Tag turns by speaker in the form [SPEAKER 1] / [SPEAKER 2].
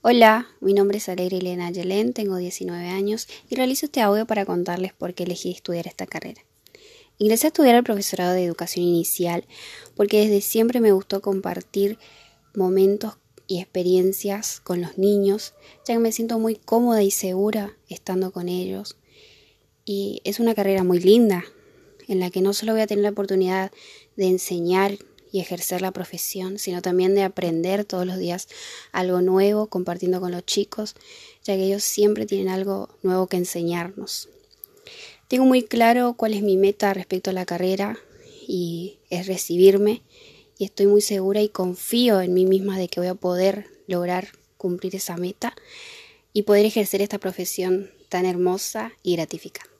[SPEAKER 1] Hola, mi nombre es Alegre Elena Yelén, tengo 19 años y realizo este audio para contarles por qué elegí estudiar esta carrera. Ingresé a estudiar el profesorado de educación inicial porque desde siempre me gustó compartir momentos y experiencias con los niños, ya que me siento muy cómoda y segura estando con ellos. Y es una carrera muy linda, en la que no solo voy a tener la oportunidad de enseñar y ejercer la profesión, sino también de aprender todos los días algo nuevo compartiendo con los chicos, ya que ellos siempre tienen algo nuevo que enseñarnos. Tengo muy claro cuál es mi meta respecto a la carrera y es recibirme y estoy muy segura y confío en mí misma de que voy a poder lograr cumplir esa meta y poder ejercer esta profesión tan hermosa y gratificante.